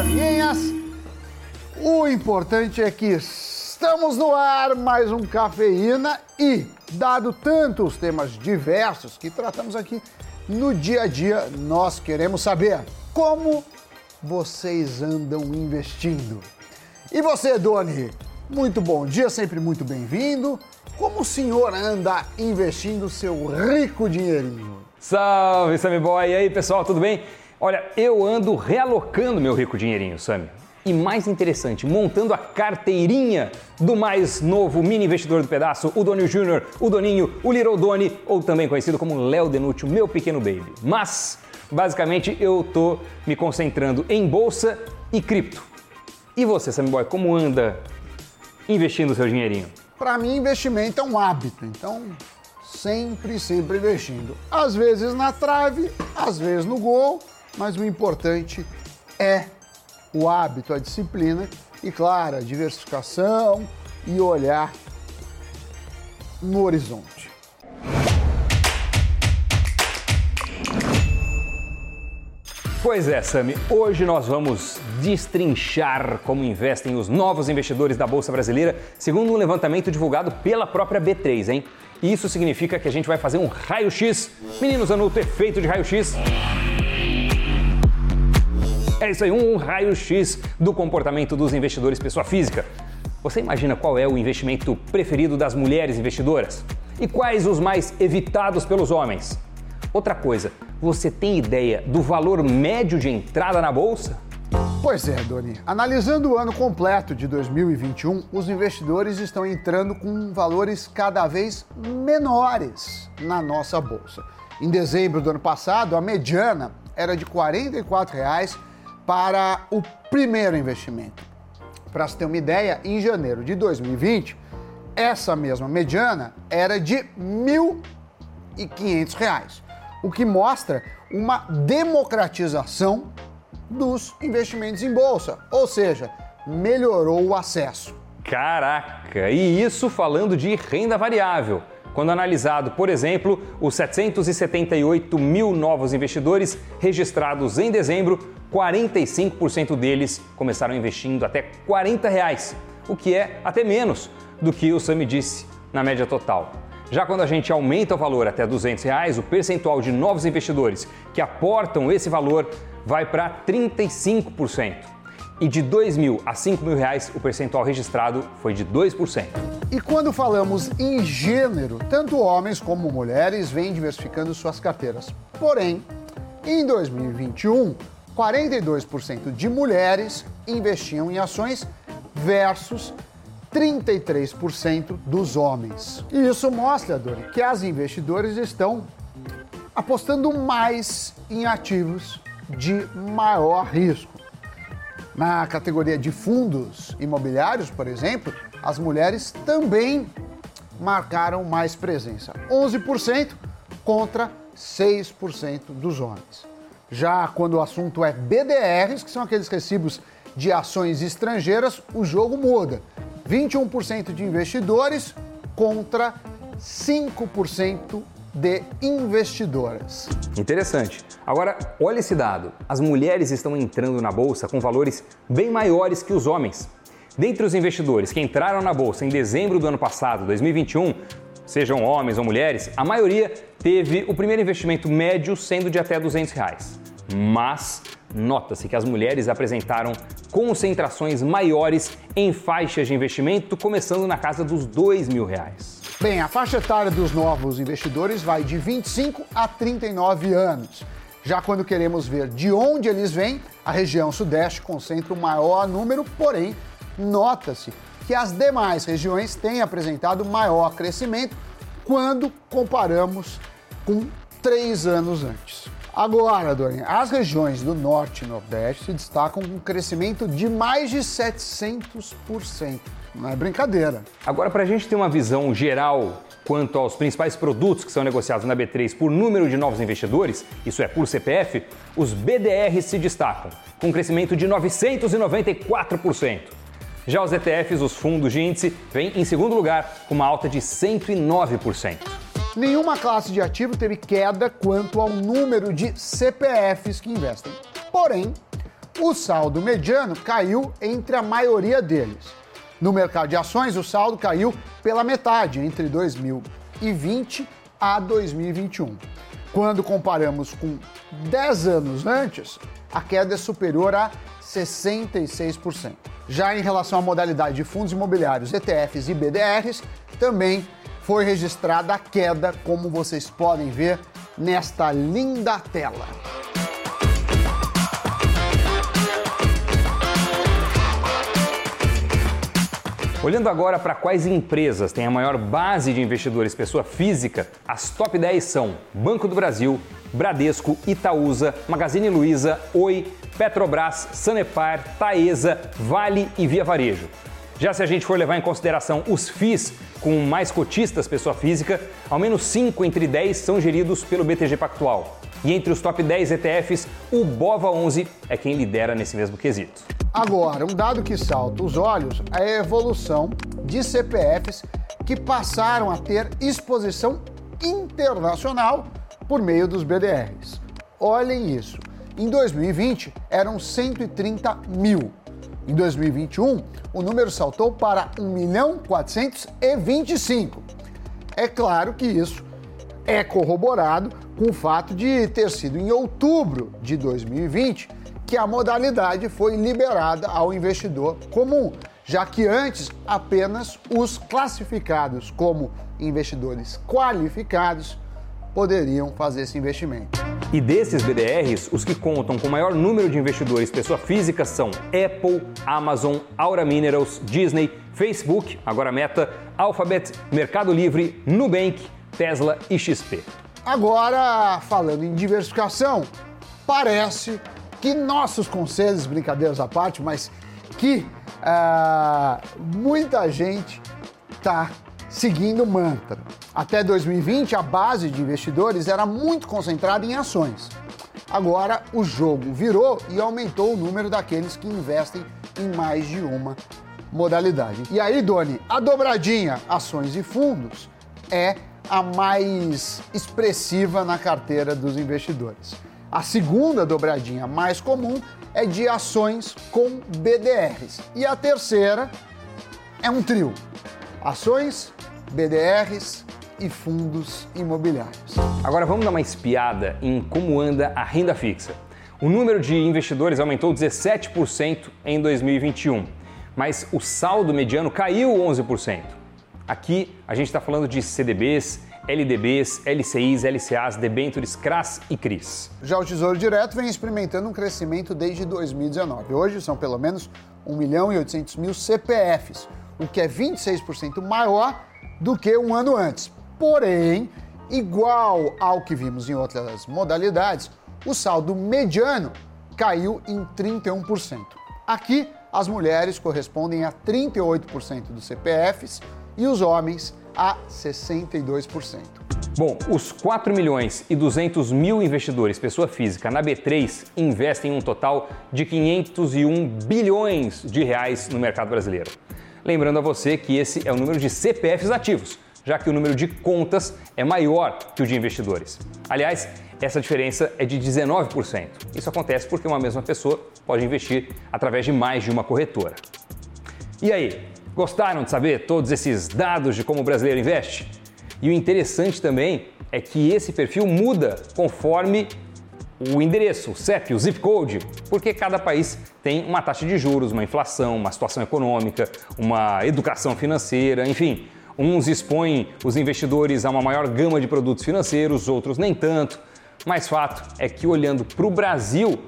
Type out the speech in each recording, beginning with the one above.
amiguinhas. O importante é que estamos no ar, mais um Cafeína e, dado tantos temas diversos que tratamos aqui no dia a dia, nós queremos saber como vocês andam investindo. E você, Doni? Muito bom dia, sempre muito bem-vindo. Como o senhor anda investindo seu rico dinheirinho? Salve, Sammy Boy! E aí, pessoal, tudo bem? Olha, eu ando realocando meu rico dinheirinho, Sammy. E mais interessante, montando a carteirinha do mais novo mini investidor do pedaço, o Doni Júnior, o Doninho, o Little Doni, ou também conhecido como Léo Denútil, meu pequeno baby. Mas, basicamente, eu tô me concentrando em bolsa e cripto. E você, Sammy Boy, como anda investindo o seu dinheirinho? Para mim, investimento é um hábito, então sempre, sempre investindo. Às vezes na trave, às vezes no gol, mas o importante é o hábito, a disciplina e, claro, a diversificação e olhar no horizonte. Pois é, Sami, hoje nós vamos destrinchar como investem os novos investidores da Bolsa Brasileira, segundo um levantamento divulgado pela própria B3, hein? Isso significa que a gente vai fazer um raio-x. Meninos, anota o efeito de raio-x. É isso aí, um raio-x do comportamento dos investidores pessoa física. Você imagina qual é o investimento preferido das mulheres investidoras? E quais os mais evitados pelos homens? Outra coisa, você tem ideia do valor médio de entrada na bolsa? Pois é, Doni. Analisando o ano completo de 2021, os investidores estão entrando com valores cada vez menores na nossa bolsa. Em dezembro do ano passado, a mediana era de 44 reais para o primeiro investimento. Para se ter uma ideia, em janeiro de 2020, essa mesma mediana era de R$ 1.500 o que mostra uma democratização dos investimentos em bolsa, ou seja, melhorou o acesso. Caraca, e isso falando de renda variável. Quando analisado, por exemplo, os 778 mil novos investidores registrados em dezembro, 45% deles começaram investindo até 40 reais, o que é até menos do que o Sami disse na média total. Já quando a gente aumenta o valor até 200 reais, o percentual de novos investidores que aportam esse valor vai para 35%. E de 2 mil a 5 mil reais, o percentual registrado foi de 2%. E quando falamos em gênero, tanto homens como mulheres vêm diversificando suas carteiras. Porém, em 2021, 42% de mulheres investiam em ações versus 33% dos homens. E isso mostra, Dori, que as investidoras estão apostando mais em ativos de maior risco. Na categoria de fundos imobiliários, por exemplo, as mulheres também marcaram mais presença, 11% contra 6% dos homens. Já quando o assunto é BDRs, que são aqueles recibos de ações estrangeiras, o jogo muda. 21% de investidores contra 5% de investidoras. Interessante. Agora, olha esse dado. As mulheres estão entrando na bolsa com valores bem maiores que os homens. Dentre os investidores que entraram na bolsa em dezembro do ano passado, 2021, sejam homens ou mulheres, a maioria teve o primeiro investimento médio sendo de até 200 reais. Mas nota-se que as mulheres apresentaram concentrações maiores em faixas de investimento, começando na casa dos dois mil reais. Bem, a faixa etária dos novos investidores vai de 25 a 39 anos. Já quando queremos ver de onde eles vêm, a região sudeste concentra o maior número, porém, nota-se que as demais regiões têm apresentado maior crescimento quando comparamos com três anos antes. Agora, Dorian, as regiões do norte e nordeste se destacam com um crescimento de mais de 700%. Não é brincadeira. Agora, para a gente ter uma visão geral quanto aos principais produtos que são negociados na B3 por número de novos investidores, isso é, por CPF, os BDRs se destacam, com um crescimento de 994%. Já os ETFs, os fundos de índice, vêm em segundo lugar, com uma alta de 109%. Nenhuma classe de ativo teve queda quanto ao número de CPFs que investem. Porém, o saldo mediano caiu entre a maioria deles. No mercado de ações, o saldo caiu pela metade entre 2020 a 2021. Quando comparamos com 10 anos antes, a queda é superior a 66%. Já em relação à modalidade de fundos imobiliários, ETFs e BDRs, também foi registrada a queda, como vocês podem ver nesta linda tela. Olhando agora para quais empresas têm a maior base de investidores pessoa física, as top 10 são Banco do Brasil, Bradesco, Itaúsa, Magazine Luiza, Oi, Petrobras, Sanepar, Taesa, Vale e Via Varejo. Já se a gente for levar em consideração os FIIs com mais cotistas pessoa física, ao menos 5 entre 10 são geridos pelo BTG Pactual. E entre os top 10 ETFs, o BOVA11 é quem lidera nesse mesmo quesito. Agora, um dado que salta os olhos é a evolução de CPFs que passaram a ter exposição internacional por meio dos BDRs. Olhem isso. Em 2020 eram 130 mil. Em 2021, o número saltou para 1 milhão 425. É claro que isso é corroborado com o fato de ter sido em outubro de 2020 que a modalidade foi liberada ao investidor comum, já que antes apenas os classificados como investidores qualificados poderiam fazer esse investimento. E desses BDRs, os que contam com maior número de investidores pessoa física são Apple, Amazon, Aura Minerals, Disney, Facebook, agora Meta, Alphabet, Mercado Livre, Nubank, Tesla e XP. Agora, falando em diversificação, parece que nossos conselhos, brincadeiras à parte, mas que uh, muita gente está seguindo o mantra. Até 2020, a base de investidores era muito concentrada em ações. Agora, o jogo virou e aumentou o número daqueles que investem em mais de uma modalidade. E aí, Doni, a dobradinha ações e fundos é a mais expressiva na carteira dos investidores. A segunda dobradinha mais comum é de ações com BDRs. E a terceira é um trio: ações, BDRs e fundos imobiliários. Agora vamos dar uma espiada em como anda a renda fixa. O número de investidores aumentou 17% em 2021, mas o saldo mediano caiu 11%. Aqui a gente está falando de CDBs, LDBs, LCIs, LCAs, debentures, CRAS e CRIs. Já o Tesouro Direto vem experimentando um crescimento desde 2019. Hoje são pelo menos 1 milhão e 800 mil CPFs, o que é 26% maior do que um ano antes. Porém, igual ao que vimos em outras modalidades, o saldo mediano caiu em 31%. Aqui, as mulheres correspondem a 38% dos CPFs e os homens a 62%. Bom, os 4 milhões e 200 mil investidores pessoa física na B3 investem um total de 501 bilhões de reais no mercado brasileiro. Lembrando a você que esse é o número de CPFs ativos, já que o número de contas é maior que o de investidores. Aliás, essa diferença é de 19%. Isso acontece porque uma mesma pessoa pode investir através de mais de uma corretora. E aí, gostaram de saber todos esses dados de como o brasileiro investe? E o interessante também é que esse perfil muda conforme o endereço, o CEP, o zip code, porque cada país tem uma taxa de juros, uma inflação, uma situação econômica, uma educação financeira, enfim. Uns expõem os investidores a uma maior gama de produtos financeiros, outros nem tanto. Mas fato é que olhando para o Brasil,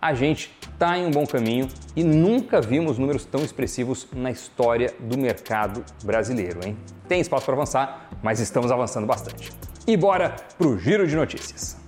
a gente está em um bom caminho e nunca vimos números tão expressivos na história do mercado brasileiro, hein? Tem espaço para avançar, mas estamos avançando bastante. E bora para o giro de notícias.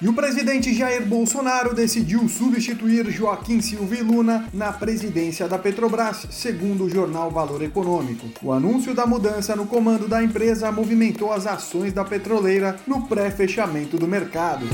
E o presidente Jair Bolsonaro decidiu substituir Joaquim Silva Luna na presidência da Petrobras, segundo o jornal Valor Econômico. O anúncio da mudança no comando da empresa movimentou as ações da petroleira no pré-fechamento do mercado.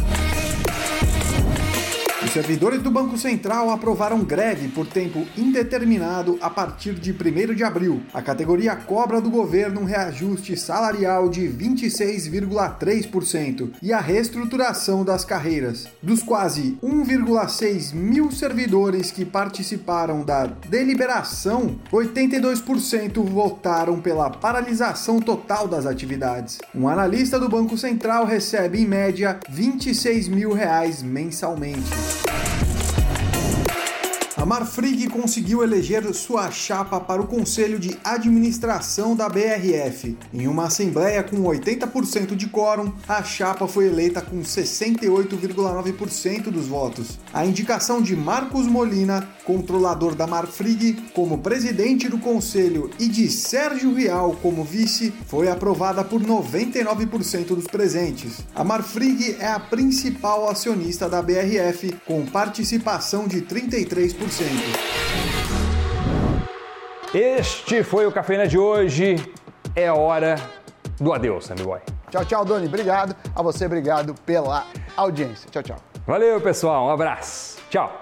Servidores do Banco Central aprovaram greve por tempo indeterminado a partir de 1 de abril. A categoria cobra do governo um reajuste salarial de 26,3% e a reestruturação das carreiras. Dos quase 1,6 mil servidores que participaram da deliberação, 82% votaram pela paralisação total das atividades. Um analista do Banco Central recebe, em média, 26 mil reais mensalmente. A Marfrig conseguiu eleger sua chapa para o Conselho de Administração da BRF. Em uma assembleia com 80% de quórum, a chapa foi eleita com 68,9% dos votos. A indicação de Marcos Molina, controlador da Marfrig, como presidente do conselho e de Sérgio Rial como vice, foi aprovada por 99% dos presentes. A Marfrig é a principal acionista da BRF, com participação de 33%. Este foi o Cafeína de hoje. É hora do adeus, Sammy Boy. Tchau, tchau, Doni. Obrigado. A você, obrigado pela audiência. Tchau, tchau. Valeu, pessoal. Um abraço. Tchau.